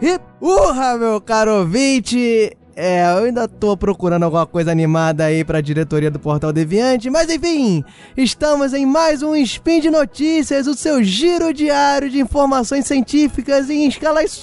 Hip, urra, meu caro ouvinte! É, eu ainda tô procurando alguma coisa animada aí pra diretoria do Portal Deviante, mas enfim, estamos em mais um Spin de Notícias, o seu giro diário de informações científicas em escalas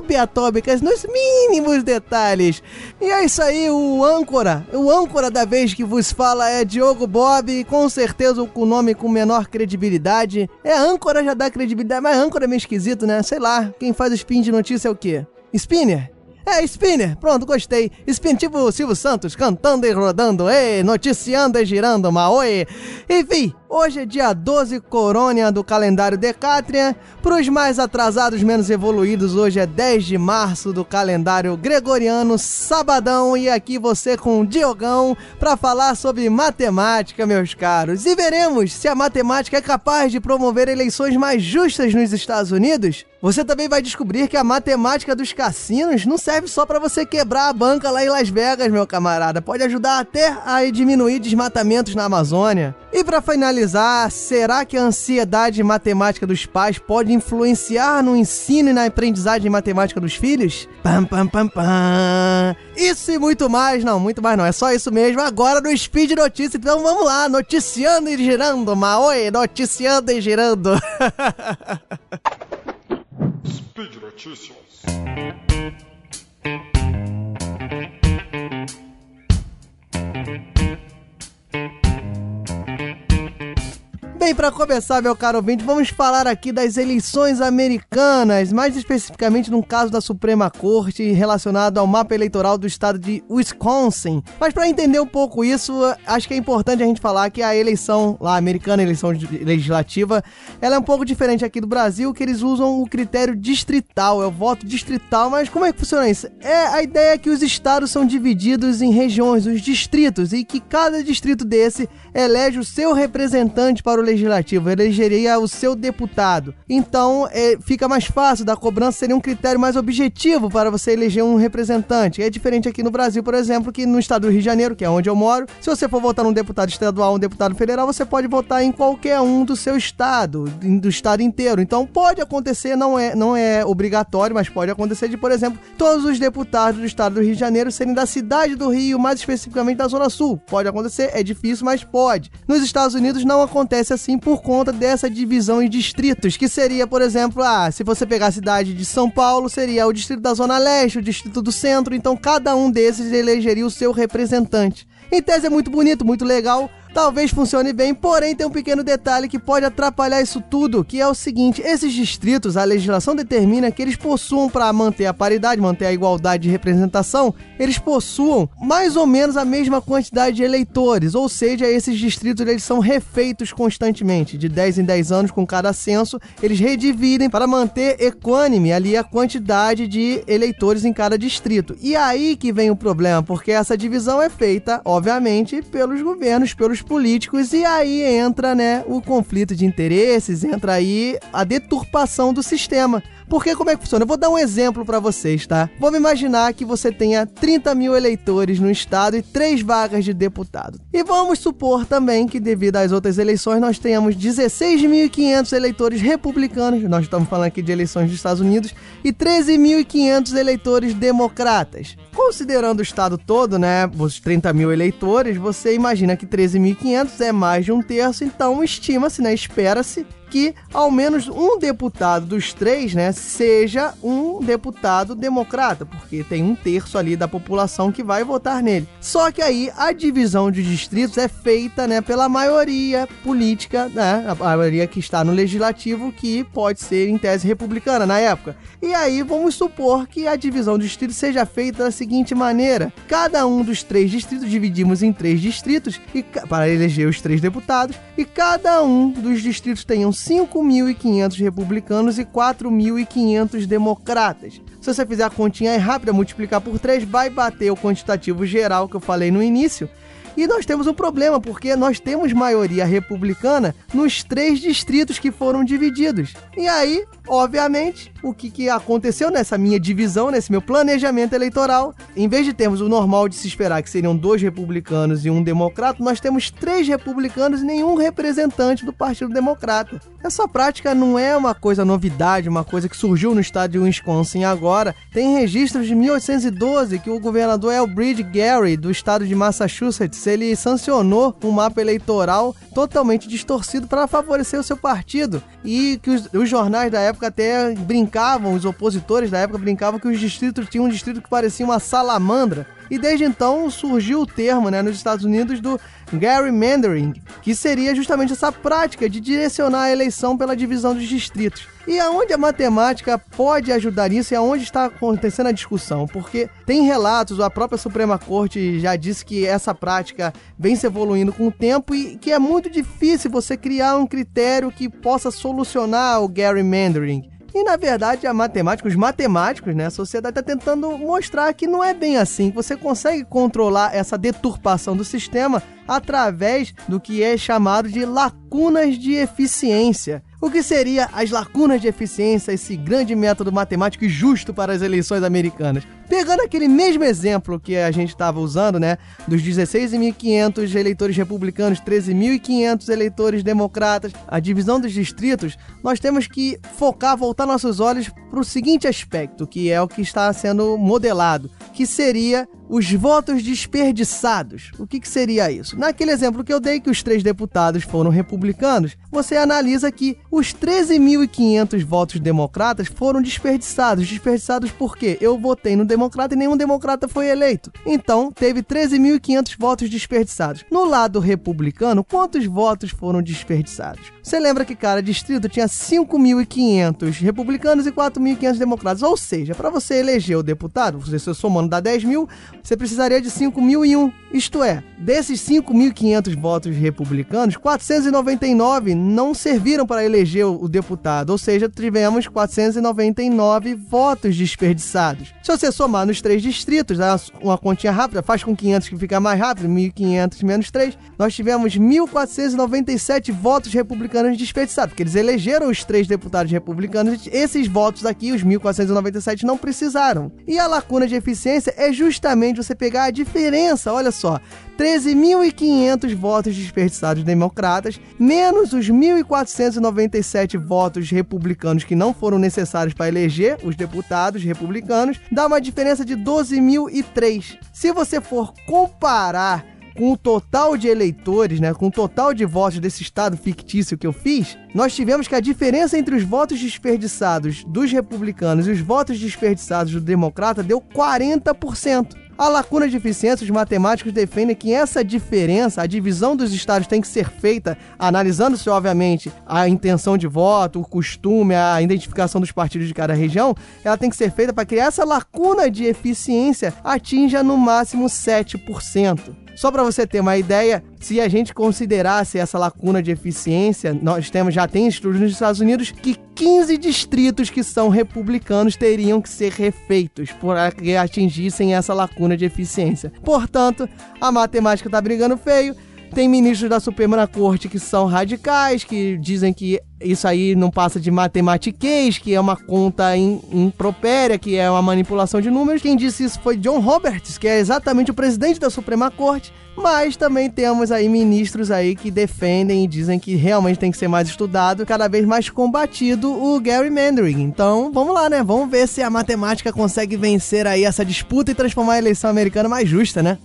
subatômicas, nos mínimos detalhes. E é isso aí, o âncora, o âncora da vez que vos fala é Diogo Bob, com certeza o nome com menor credibilidade. É, âncora já dá credibilidade, mas âncora é meio esquisito, né? Sei lá, quem faz o Spin de Notícia é o quê? Spinner? É, Spinner, pronto, gostei. Spin tipo Silvio Santos, cantando e rodando, ei, noticiando e girando, maoi. Enfim, hoje é dia 12 Corônia do calendário Decátria. Para os mais atrasados, menos evoluídos, hoje é 10 de março do calendário Gregoriano, sabadão. E aqui você com o Diogão para falar sobre matemática, meus caros. E veremos se a matemática é capaz de promover eleições mais justas nos Estados Unidos. Você também vai descobrir que a matemática dos cassinos não serve só para você quebrar a banca lá em Las Vegas, meu camarada. Pode ajudar até a diminuir desmatamentos na Amazônia. E para finalizar, será que a ansiedade matemática dos pais pode influenciar no ensino e na aprendizagem matemática dos filhos? Pam, pam, pam, pam. Isso e muito mais, não, muito mais não, é só isso mesmo. Agora no Speed Notícia, então vamos lá, noticiando e girando, Maoi, noticiando e girando. Speed Notícias. Para começar, meu caro ouvinte, vamos falar aqui das eleições americanas, mais especificamente num caso da Suprema Corte relacionado ao mapa eleitoral do estado de Wisconsin. Mas para entender um pouco isso, acho que é importante a gente falar que a eleição lá americana, a eleição legislativa, ela é um pouco diferente aqui do Brasil, que eles usam o critério distrital, é o voto distrital, mas como é que funciona isso? É a ideia que os estados são divididos em regiões, os distritos, e que cada distrito desse elege o seu representante para o legislativo legislativo, elegeria o seu deputado. Então, é, fica mais fácil, da cobrança seria um critério mais objetivo para você eleger um representante. É diferente aqui no Brasil, por exemplo, que no estado do Rio de Janeiro, que é onde eu moro, se você for votar num deputado estadual, um deputado federal, você pode votar em qualquer um do seu estado, do estado inteiro. Então, pode acontecer, não é, não é obrigatório, mas pode acontecer de, por exemplo, todos os deputados do estado do Rio de Janeiro serem da cidade do Rio, mais especificamente da Zona Sul. Pode acontecer, é difícil, mas pode. Nos Estados Unidos não acontece assim assim por conta dessa divisão em distritos, que seria, por exemplo, ah, se você pegar a cidade de São Paulo, seria o distrito da Zona Leste, o distrito do Centro, então cada um desses elegeria o seu representante. Em tese é muito bonito, muito legal, talvez funcione bem, porém tem um pequeno detalhe que pode atrapalhar isso tudo, que é o seguinte: esses distritos, a legislação determina que eles possuam para manter a paridade, manter a igualdade de representação, eles possuam mais ou menos a mesma quantidade de eleitores, ou seja, esses distritos eles são refeitos constantemente, de 10 em 10 anos com cada censo, eles redividem para manter equânime ali a quantidade de eleitores em cada distrito. E aí que vem o problema, porque essa divisão é feita, obviamente, pelos governos, pelos políticos e aí entra, né, o conflito de interesses, entra aí a deturpação do sistema. Porque como é que funciona? Eu vou dar um exemplo para vocês, tá? Vamos imaginar que você tenha 30 mil eleitores no estado e três vagas de deputado. E vamos supor também que, devido às outras eleições, nós tenhamos 16.500 eleitores republicanos, nós estamos falando aqui de eleições dos Estados Unidos, e 13.500 eleitores democratas. Considerando o estado todo, né, os 30 mil eleitores, você imagina que 13.500 é mais de um terço, então estima-se, né, espera-se que ao menos um deputado dos três, né, seja um deputado democrata, porque tem um terço ali da população que vai votar nele. Só que aí a divisão de distritos é feita, né, pela maioria política, né, a maioria que está no legislativo, que pode ser em tese republicana na época. E aí vamos supor que a divisão de distritos seja feita da seguinte maneira: cada um dos três distritos dividimos em três distritos e para eleger os três deputados e cada um dos distritos tenham 5.500 republicanos e 4.500 democratas. Se você fizer a continha rápida, multiplicar por 3, vai bater o quantitativo geral que eu falei no início. E nós temos um problema, porque nós temos maioria republicana nos três distritos que foram divididos. E aí, obviamente, o que, que aconteceu nessa minha divisão, nesse meu planejamento eleitoral? Em vez de termos o normal de se esperar que seriam dois republicanos e um democrata, nós temos três republicanos e nenhum representante do Partido Democrata. Essa prática não é uma coisa novidade, uma coisa que surgiu no estado de Wisconsin agora. Tem registros de 1812 que o governador Elbridge Gary, do estado de Massachusetts, ele sancionou um mapa eleitoral totalmente distorcido para favorecer o seu partido. E que os, os, jornais da época até brincavam, os opositores da época brincavam que os distritos tinham um distrito que parecia uma salamandra. E desde então surgiu o termo né, nos Estados Unidos do gerrymandering, que seria justamente essa prática de direcionar a eleição pela divisão dos distritos. E aonde a matemática pode ajudar nisso e aonde está acontecendo a discussão? Porque tem relatos, a própria Suprema Corte já disse que essa prática vem se evoluindo com o tempo e que é muito difícil você criar um critério que possa solucionar o gerrymandering. E na verdade, a matemática, os matemáticos, né, a sociedade está tentando mostrar que não é bem assim, você consegue controlar essa deturpação do sistema através do que é chamado de lacunas de eficiência. O que seria as lacunas de eficiência, esse grande método matemático e justo para as eleições americanas? Pegando aquele mesmo exemplo que a gente estava usando, né, dos 16.500 eleitores republicanos, 13.500 eleitores democratas, a divisão dos distritos, nós temos que focar, voltar nossos olhos para o seguinte aspecto, que é o que está sendo modelado, que seria os votos desperdiçados. O que, que, seria isso? Naquele exemplo que eu dei, que os três deputados foram republicanos, você analisa que os 13.500 votos democratas foram desperdiçados. Desperdiçados por quê? Eu votei no democrata e nenhum democrata foi eleito. Então, teve 13.500 votos desperdiçados. No lado republicano, quantos votos foram desperdiçados? Você lembra que cada distrito tinha 5.500 republicanos e 4.500 democratas. Ou seja, para você eleger o deputado, você somando dá 10 mil, você precisaria de 5.001. Isto é, desses 5.500 votos republicanos, 499 não serviram para eleger o deputado. Ou seja, tivemos 499 votos desperdiçados. Se você somar nos três distritos, uma continha rápida, faz com 500 que fica mais rápido, 1.500 menos 3, nós tivemos 1.497 votos republicanos desperdiçados, porque eles elegeram os três deputados republicanos, esses votos aqui, os 1497, não precisaram. E a lacuna de eficiência é justamente você pegar a diferença, olha só, 13.500 votos desperdiçados democratas, menos os 1.497 votos republicanos que não foram necessários para eleger os deputados republicanos, dá uma diferença de 12.003. Se você for comparar com o total de eleitores, né, com o total de votos desse estado fictício que eu fiz, nós tivemos que a diferença entre os votos desperdiçados dos republicanos e os votos desperdiçados do democrata deu 40%. A lacuna de eficiência, os matemáticos defendem que essa diferença, a divisão dos estados tem que ser feita analisando-se, obviamente, a intenção de voto, o costume, a identificação dos partidos de cada região, ela tem que ser feita para que essa lacuna de eficiência atinja no máximo 7%. Só para você ter uma ideia, se a gente considerasse essa lacuna de eficiência, nós temos já tem estudos nos Estados Unidos que 15 distritos que são republicanos teriam que ser refeitos para que atingissem essa lacuna de eficiência. Portanto, a matemática está brigando feio. Tem ministros da Suprema Corte que são radicais, que dizem que isso aí não passa de matematiquez, que é uma conta impropéria, que é uma manipulação de números. Quem disse isso foi John Roberts, que é exatamente o presidente da Suprema Corte. Mas também temos aí ministros aí que defendem e dizem que realmente tem que ser mais estudado, cada vez mais combatido o Gary Mandarin. Então, vamos lá, né? Vamos ver se a matemática consegue vencer aí essa disputa e transformar a eleição americana mais justa, né?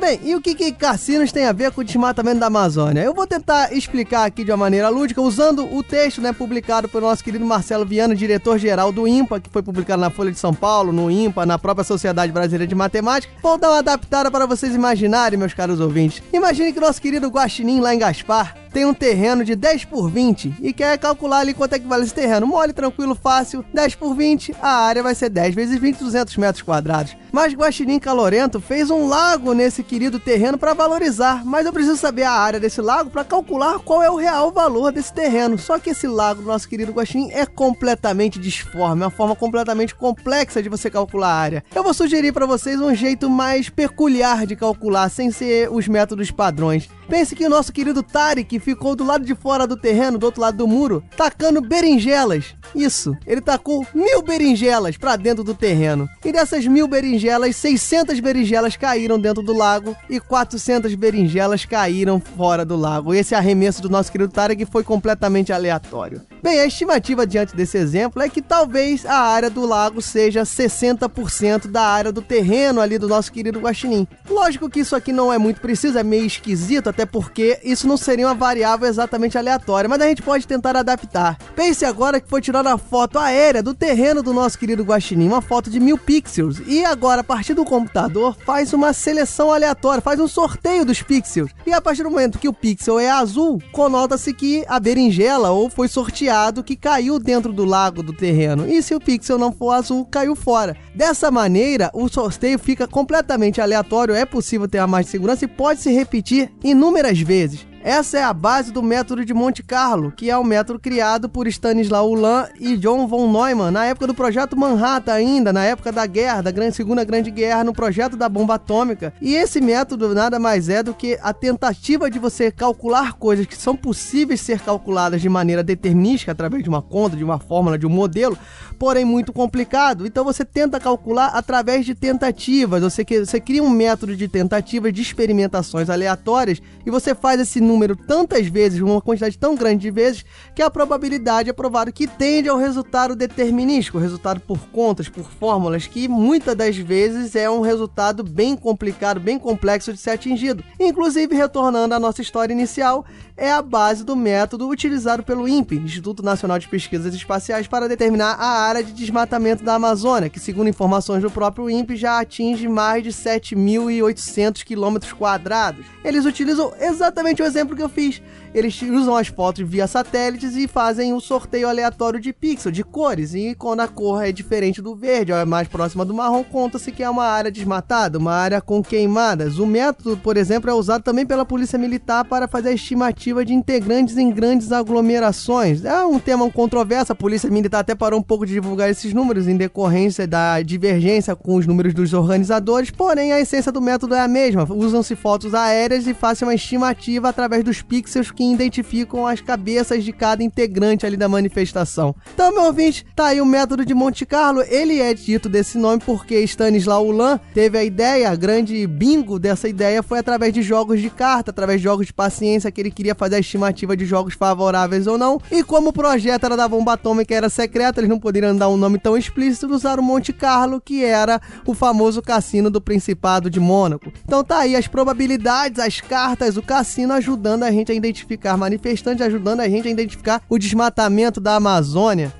Bem, e o que, que cassinos tem a ver com o desmatamento da Amazônia? Eu vou tentar explicar aqui de uma maneira lúdica, usando o texto né, publicado pelo nosso querido Marcelo Viana, diretor-geral do IMPA, que foi publicado na Folha de São Paulo, no IMPA, na própria Sociedade Brasileira de Matemática. Vou dar uma adaptada para vocês imaginarem, meus caros ouvintes. Imagine que o nosso querido Guaxinim lá em Gaspar tem um terreno de 10 por 20 e quer calcular ali quanto é que vale esse terreno. Mole, tranquilo, fácil, 10 por 20, a área vai ser 10 vezes 20, 200 metros quadrados. Mas Guaxinim Calorento fez um lago nesse querido terreno para valorizar, mas eu preciso saber a área desse lago para calcular qual é o real valor desse terreno. Só que esse lago do nosso querido Guaxinim é completamente disforme, é uma forma completamente complexa de você calcular a área. Eu vou sugerir para vocês um jeito mais peculiar de calcular, sem ser os métodos padrões. Pense que o nosso querido Tarek ficou do lado de fora do terreno, do outro lado do muro, tacando berinjelas. Isso, ele tacou mil berinjelas para dentro do terreno. E dessas mil berinjelas, 600 berinjelas caíram dentro do lago e 400 berinjelas caíram fora do lago. Esse arremesso do nosso querido Tarek foi completamente aleatório. Bem, a estimativa diante desse exemplo é que talvez a área do lago seja 60% da área do terreno ali do nosso querido Guaxinim. Lógico que isso aqui não é muito preciso, é meio esquisito, até porque isso não seria uma variável exatamente aleatória, mas a gente pode tentar adaptar. Pense agora que foi tirada a foto aérea do terreno do nosso querido Guaxinim, uma foto de mil pixels, e agora, a partir do computador, faz uma seleção aleatória, faz um sorteio dos pixels. E a partir do momento que o pixel é azul, conota-se que a berinjela ou foi sorteada que caiu dentro do lago do terreno. E se o pixel não for azul, caiu fora. Dessa maneira, o sorteio fica completamente aleatório, é possível ter a mais de segurança e pode se repetir inúmeras vezes. Essa é a base do método de Monte Carlo, que é o método criado por Stanislau Ulam e John von Neumann na época do projeto Manhattan ainda, na época da guerra, da grande, Segunda Grande Guerra, no projeto da bomba atômica. E esse método nada mais é do que a tentativa de você calcular coisas que são possíveis ser calculadas de maneira determinística através de uma conta, de uma fórmula, de um modelo, porém muito complicado. Então você tenta calcular através de tentativas, você, você cria um método de tentativas, de experimentações aleatórias e você faz esse número tantas vezes, uma quantidade tão grande de vezes, que a probabilidade é provado que tende ao resultado determinístico, resultado por contas, por fórmulas, que muitas das vezes é um resultado bem complicado, bem complexo de ser atingido. Inclusive, retornando à nossa história inicial, é a base do método utilizado pelo INPE, Instituto Nacional de Pesquisas Espaciais, para determinar a área de desmatamento da Amazônia, que, segundo informações do próprio INPE, já atinge mais de 7.800 quilômetros quadrados. Eles utilizam exatamente o exemplo que eu fiz eles usam as fotos via satélites e fazem um sorteio aleatório de pixels, de cores. E quando a cor é diferente do verde, ou é mais próxima do marrom, conta-se que é uma área desmatada, uma área com queimadas. O método, por exemplo, é usado também pela Polícia Militar para fazer a estimativa de integrantes em grandes aglomerações. É um tema controverso, a Polícia Militar até parou um pouco de divulgar esses números em decorrência da divergência com os números dos organizadores, porém a essência do método é a mesma. Usam-se fotos aéreas e fazem uma estimativa através dos pixels que identificam as cabeças de cada integrante ali da manifestação. Então, meu ouvinte, tá aí o método de Monte Carlo. Ele é dito desse nome porque Stanislau Ulam teve a ideia, a grande bingo dessa ideia foi através de jogos de carta, através de jogos de paciência, que ele queria fazer a estimativa de jogos favoráveis ou não. E como o projeto era da bomba atômica era secreto, eles não poderiam dar um nome tão explícito, usaram Monte Carlo, que era o famoso cassino do Principado de Mônaco. Então tá aí as probabilidades, as cartas, o cassino ajudando a gente a identificar manifestantes, ajudando a gente a identificar o desmatamento da Amazônia.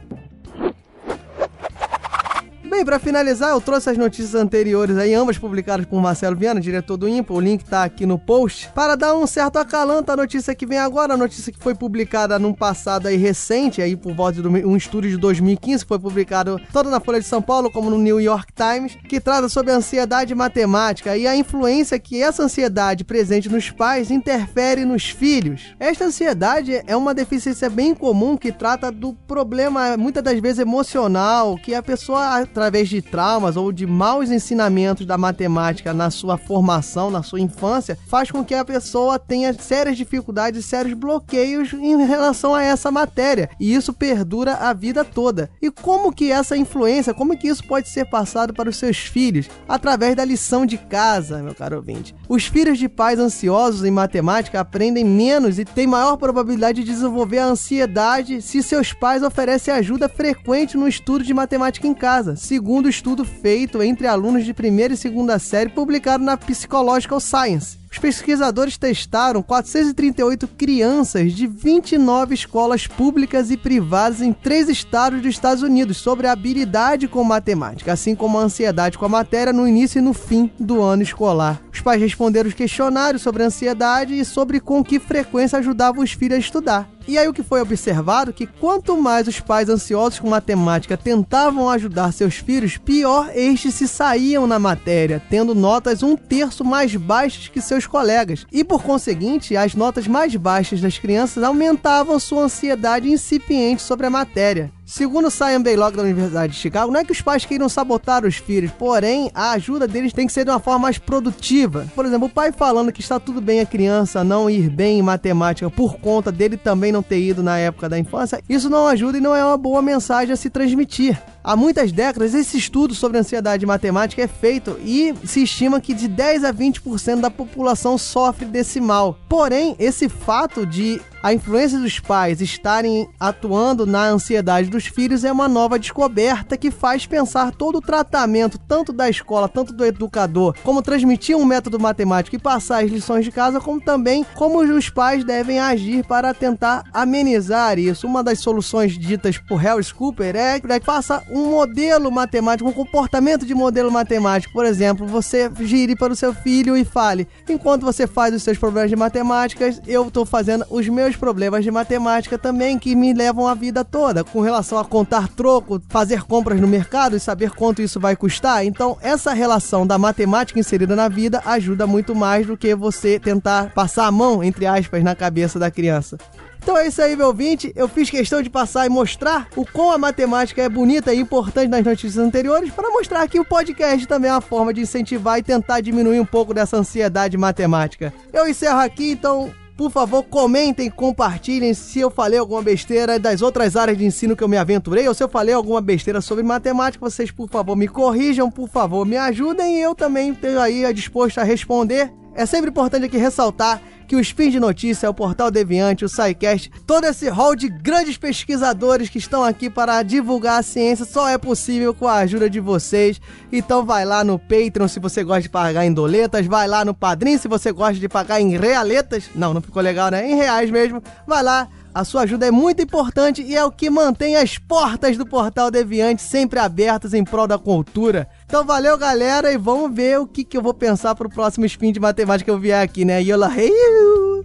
Bem, para finalizar, eu trouxe as notícias anteriores aí, ambas publicadas por Marcelo Viana, diretor do IMPA, o link tá aqui no post, para dar um certo acalanto à notícia que vem agora, a notícia que foi publicada num passado aí recente, aí por volta de um estudo de 2015, foi publicado tanto na Folha de São Paulo como no New York Times, que trata sobre a ansiedade matemática e a influência que essa ansiedade presente nos pais interfere nos filhos. Esta ansiedade é uma deficiência bem comum que trata do problema, muitas das vezes emocional, que a pessoa através de traumas ou de maus ensinamentos da matemática na sua formação, na sua infância, faz com que a pessoa tenha sérias dificuldades, sérios bloqueios em relação a essa matéria. E isso perdura a vida toda. E como que essa influência, como que isso pode ser passado para os seus filhos? Através da lição de casa, meu caro ouvinte. Os filhos de pais ansiosos em matemática aprendem menos e têm maior probabilidade de desenvolver a ansiedade se seus pais oferecem ajuda frequente no estudo de matemática em casa segundo estudo feito entre alunos de primeira e segunda série publicado na Psychological Science. Os pesquisadores testaram 438 crianças de 29 escolas públicas e privadas em três estados dos Estados Unidos sobre habilidade com matemática, assim como a ansiedade com a matéria no início e no fim do ano escolar. Os pais responderam os questionários sobre ansiedade e sobre com que frequência ajudavam os filhos a estudar. E aí o que foi observado que quanto mais os pais ansiosos com matemática tentavam ajudar seus filhos, pior estes se saíam na matéria, tendo notas um terço mais baixas que seus colegas. E por conseguinte, as notas mais baixas das crianças aumentavam sua ansiedade incipiente sobre a matéria. Segundo Simon Baylock da Universidade de Chicago, não é que os pais queiram sabotar os filhos, porém a ajuda deles tem que ser de uma forma mais produtiva. Por exemplo, o pai falando que está tudo bem a criança não ir bem em matemática por conta dele também não ter ido na época da infância, isso não ajuda e não é uma boa mensagem a se transmitir. Há muitas décadas, esse estudo sobre ansiedade matemática é feito e se estima que de 10 a 20% da população sofre desse mal. Porém, esse fato de a influência dos pais estarem atuando na ansiedade dos filhos é uma nova descoberta que faz pensar todo o tratamento, tanto da escola, tanto do educador, como transmitir um método matemático e passar as lições de casa, como também como os pais devem agir para tentar amenizar isso. Uma das soluções ditas por Harris Cooper é que faça um modelo matemático, um comportamento de modelo matemático. Por exemplo, você gire para o seu filho e fale: enquanto você faz os seus problemas de matemática, eu estou fazendo os meus problemas de matemática também que me levam a vida toda, com relação a contar troco, fazer compras no mercado e saber quanto isso vai custar. Então, essa relação da matemática inserida na vida ajuda muito mais do que você tentar passar a mão, entre aspas, na cabeça da criança. Então é isso aí, meu ouvinte. Eu fiz questão de passar e mostrar o quão a matemática é bonita e importante nas notícias anteriores, para mostrar que o podcast também é uma forma de incentivar e tentar diminuir um pouco dessa ansiedade matemática. Eu encerro aqui, então por favor, comentem, compartilhem se eu falei alguma besteira das outras áreas de ensino que eu me aventurei ou se eu falei alguma besteira sobre matemática. Vocês, por favor, me corrijam, por favor, me ajudem e eu também estou aí disposto a responder. É sempre importante aqui ressaltar que o Spin de Notícia, o Portal Deviante, o SciCast, todo esse hall de grandes pesquisadores que estão aqui para divulgar a ciência só é possível com a ajuda de vocês. Então vai lá no Patreon se você gosta de pagar em doletas, vai lá no Padrim se você gosta de pagar em realetas. Não, não ficou legal, né? Em reais mesmo. Vai lá, a sua ajuda é muito importante e é o que mantém as portas do Portal Deviante sempre abertas em prol da cultura. Então valeu, galera, e vamos ver o que, que eu vou pensar pro próximo spin de matemática que eu vier aqui, né? Yola hey!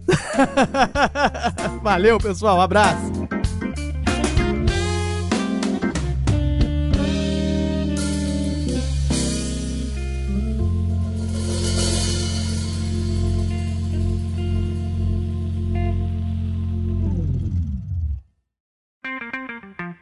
Valeu, pessoal, um abraço!